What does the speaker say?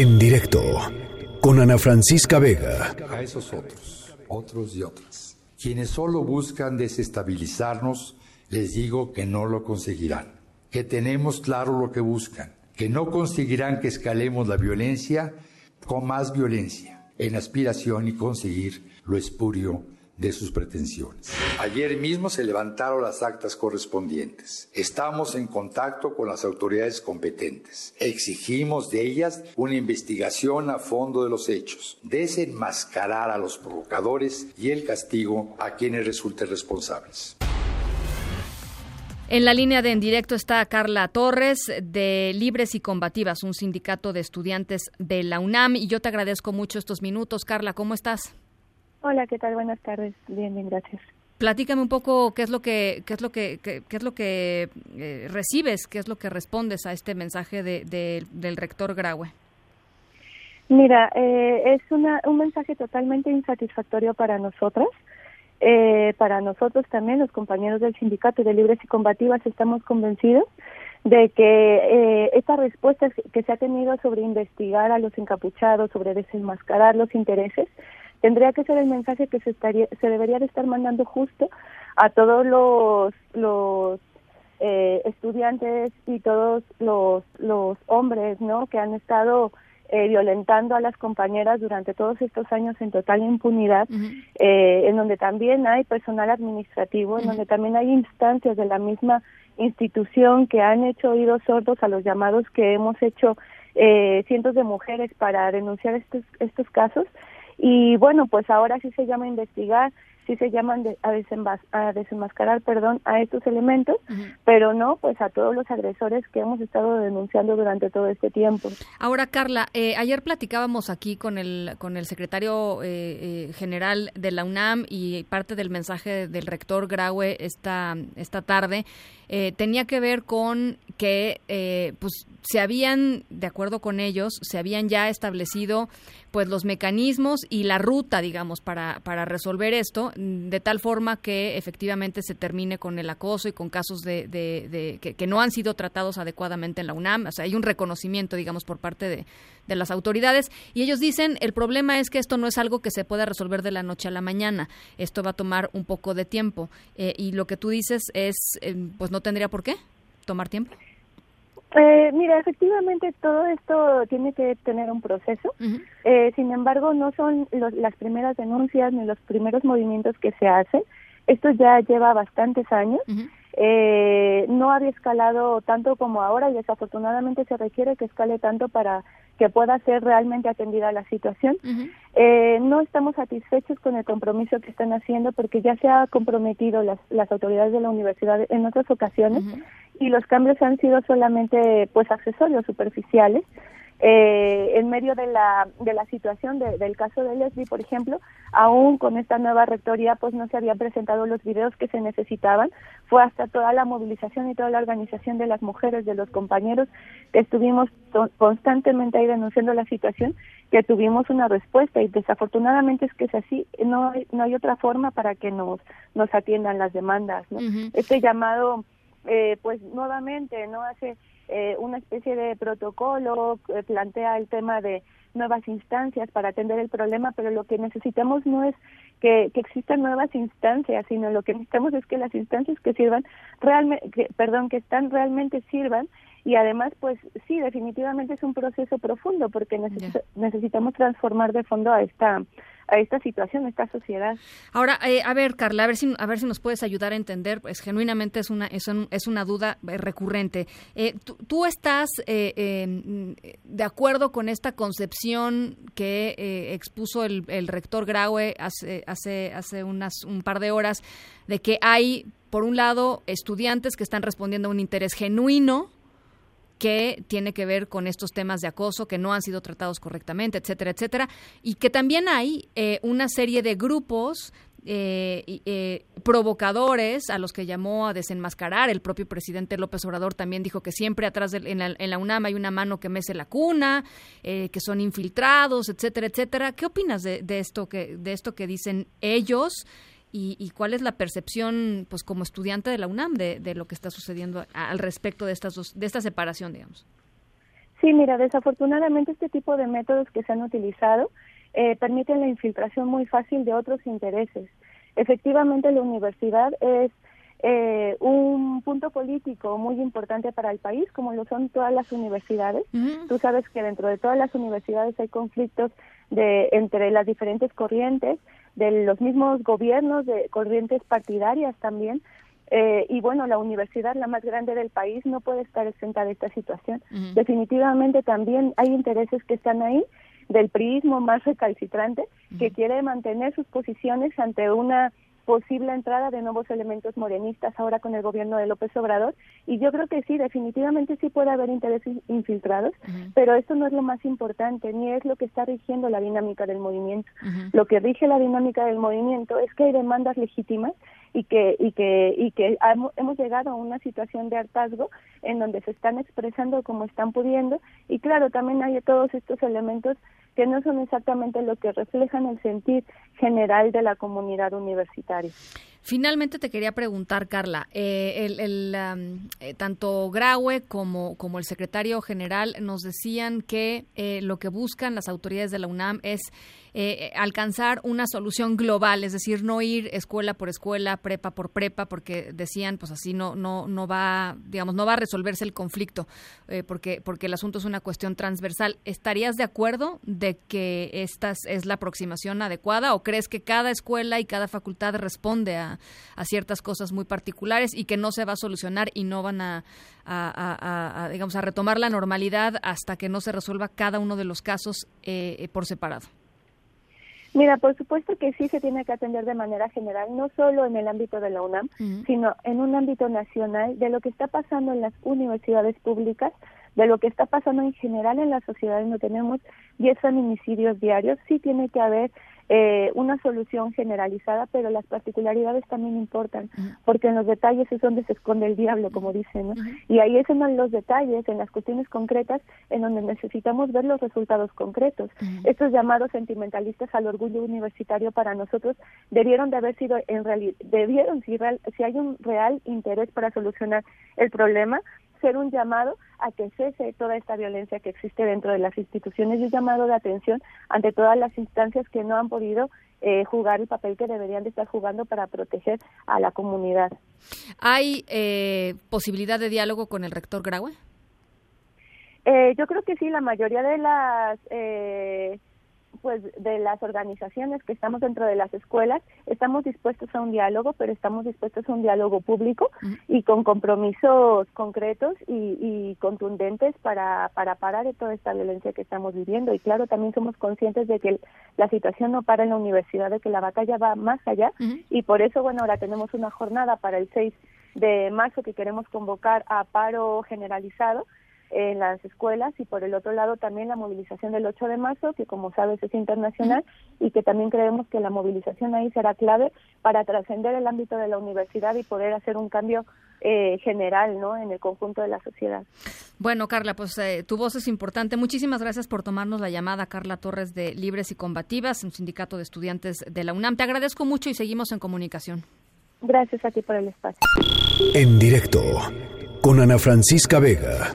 En directo con Ana Francisca Vega. A esos otros, otros y otras, quienes solo buscan desestabilizarnos, les digo que no lo conseguirán, que tenemos claro lo que buscan, que no conseguirán que escalemos la violencia con más violencia, en aspiración y conseguir lo espurio de sus pretensiones. Ayer mismo se levantaron las actas correspondientes. Estamos en contacto con las autoridades competentes. Exigimos de ellas una investigación a fondo de los hechos, desenmascarar a los provocadores y el castigo a quienes resulten responsables. En la línea de en directo está Carla Torres de Libres y Combativas, un sindicato de estudiantes de la UNAM. Y yo te agradezco mucho estos minutos. Carla, ¿cómo estás? Hola, ¿qué tal? Buenas tardes. Bien, bien, gracias. Platícame un poco qué es lo que qué es lo que qué, es lo que eh, recibes, qué es lo que respondes a este mensaje de, del rector Graue. Mira, eh, es una, un mensaje totalmente insatisfactorio para nosotras. Eh, para nosotros también, los compañeros del Sindicato de Libres y Combativas, estamos convencidos de que eh, esta respuesta que se ha tenido sobre investigar a los encapuchados, sobre desenmascarar los intereses, tendría que ser el mensaje que se estaría se debería de estar mandando justo a todos los los eh, estudiantes y todos los los hombres no que han estado eh, violentando a las compañeras durante todos estos años en total impunidad, eh, en donde también hay personal administrativo, en donde también hay instancias de la misma institución que han hecho oídos sordos a los llamados que hemos hecho eh, cientos de mujeres para denunciar estos, estos casos y bueno, pues ahora sí se llama investigar, sí se llaman a, a, desenmascarar perdón, a estos elementos, pero no pues a todos los agresores que hemos estado denunciando durante todo este tiempo. Ahora, Carla, eh, ayer platicábamos aquí con el, con el secretario eh, eh, general de la UNAM y parte del mensaje del rector Graue esta, esta tarde. Tenía que ver con que pues se habían, de acuerdo con ellos, se habían ya establecido pues los mecanismos y la ruta, digamos, para, para resolver esto, de tal forma que efectivamente se termine con el acoso y con casos de, de, que, no han sido tratados adecuadamente en la UNAM. O sea, hay un reconocimiento, digamos, por parte de, de las autoridades. Y ellos dicen, el problema es que esto no es algo que se pueda resolver de la noche a la mañana. Esto va a tomar un poco de tiempo. Eh, y lo que tú dices es, eh, pues no tendría por qué tomar tiempo. Eh, mira, efectivamente todo esto tiene que tener un proceso. eh, sin embargo, no son los, las primeras denuncias ni los primeros movimientos que se hacen. Esto ya lleva bastantes años. eh, no había escalado tanto como ahora y desafortunadamente se requiere que escale tanto para que pueda ser realmente atendida la situación. eh, no estamos satisfechos con el compromiso que están haciendo porque ya se ha comprometido las, las autoridades de la universidad en otras ocasiones y los cambios han sido solamente pues accesorios superficiales. Eh, en medio de la, de la situación del caso de Leslie, por ejemplo, aún con esta nueva rectoría, pues no se habían presentado los videos que se necesitaban. Fue hasta toda la movilización y toda la organización de las mujeres, de los compañeros, que estuvimos constantemente ahí denunciando la situación, que tuvimos una respuesta y desafortunadamente es que es así, no hay, no hay otra forma para que nos, nos atiendan las demandas. ¿no? Este llamado eh, pues nuevamente no hace eh, una especie de protocolo, eh, plantea el tema de nuevas instancias para atender el problema, pero lo que necesitamos no es que, que existan nuevas instancias, sino lo que necesitamos es que las instancias que sirvan realmente, perdón, que están realmente sirvan. Y además pues sí definitivamente es un proceso profundo porque necesitamos transformar de fondo a esta a esta situación, a esta sociedad. Ahora, eh, a ver, Carla, a ver si a ver si nos puedes ayudar a entender, pues genuinamente es una es, es una duda eh, recurrente. Eh, ¿tú, estás eh, de acuerdo con esta concepción que expuso el, el, rector Graue hace hace hace unas un par de horas de que hay por un lado estudiantes que están respondiendo a un interés genuino que tiene que ver con estos temas de acoso que no han sido tratados correctamente, etcétera, etcétera, y que también hay eh, una serie de grupos eh, eh, provocadores a los que llamó a desenmascarar. El propio presidente López Obrador también dijo que siempre atrás de, en, la, en, la, UNAM hay una mano que mece la cuna, eh, que son infiltrados, etcétera, etcétera. ¿Qué opinas de, de, esto que de esto que dicen ellos? Y, cuál es la percepción, pues como estudiante de la UNAM, de, de lo que está sucediendo al respecto de, estas de esta separación, digamos. Sí, mira, desafortunadamente este tipo de métodos que se han utilizado eh, permiten la infiltración muy fácil de otros intereses. Efectivamente, la universidad es eh, un punto político muy importante para el país, como lo son todas las universidades. Tú sabes que dentro de todas las universidades hay conflictos de entre las diferentes corrientes, de los mismos gobiernos, de corrientes partidarias también. Eh, y bueno, la universidad, la más grande del país, no puede estar exenta de esta situación. Definitivamente también hay intereses que están ahí del priismo más recalcitrante que quiere mantener sus posiciones ante una posible entrada de nuevos elementos morenistas ahora con el gobierno de López Obrador. Y yo creo que sí, definitivamente sí puede haber intereses infiltrados, pero esto no es lo más importante ni es lo que está rigiendo la dinámica del movimiento. Lo que rige la dinámica del movimiento es que hay demandas legítimas y que y que y que hemos llegado a una situación de hartazgo en donde se están expresando como están pudiendo. Y claro, también hay todos estos elementos que no son exactamente lo que reflejan el sentir general de la comunidad universitaria. Finalmente te quería preguntar, Carla, eh, el, eh, tanto Graue como, como el secretario general nos decían que eh, lo que buscan las autoridades de la UNAM es alcanzar una solución global, es decir, no ir escuela por escuela, prepa por prepa, porque decían, pues así no no no va, digamos, no va a resolverse el conflicto, porque porque el asunto es una cuestión transversal. ¿Estarías de acuerdo de que esta es la aproximación adecuada o crees que cada escuela y cada facultad responde a a, ciertas cosas muy particulares y que no se va a solucionar y no van a, digamos, a retomar la normalidad hasta que no se resuelva cada uno de los casos eh, por separado. Mira, por supuesto que sí se tiene que atender de manera general, no solo en el ámbito de la UNAM, sino en un ámbito nacional de lo que está pasando en las universidades públicas, de lo que está pasando en general en la sociedad, no tenemos 10 feminicidios diarios, sí tiene que haber eh, una solución generalizada, pero las particularidades también importan, porque en los detalles es donde se esconde el diablo, como dicen, ¿no? Y ahí es en los detalles, en las cuestiones concretas, en donde necesitamos ver los resultados concretos. Estos llamados sentimentalistas al orgullo universitario para nosotros debieron de haber sido, en realidad, debieron, si, si hay un real interés para solucionar el problema, ser un llamado a que cese toda esta violencia que existe dentro de las instituciones y un llamado de atención ante todas las instancias que no han podido eh, jugar el papel que deberían de estar jugando para proteger a la comunidad. ¿Hay eh, posibilidad de diálogo con el rector Graue? Eh, yo creo que sí, la mayoría de las eh, pues de las organizaciones que estamos dentro de las escuelas estamos dispuestos a un diálogo pero estamos dispuestos a un diálogo público y con compromisos concretos y, contundentes para para parar de toda esta violencia que estamos viviendo. Y claro también somos conscientes de que la situación no para en la universidad de que la batalla va más allá. Y por eso bueno ahora tenemos una jornada para el 6 de marzo que queremos convocar a paro generalizado en las escuelas y por el otro lado también la movilización del 8 de marzo, que como sabes es internacional y que también creemos que la movilización ahí será clave para trascender el ámbito de la universidad y poder hacer un cambio eh, general ¿no? en el conjunto de la sociedad. Bueno, Carla, pues eh, tu voz es importante. Muchísimas gracias por tomarnos la llamada, Carla Torres de Libres y Combativas, un sindicato de estudiantes de la UNAM. Te agradezco mucho y seguimos en comunicación. Gracias a ti por el espacio. En directo con Ana Francisca Vega.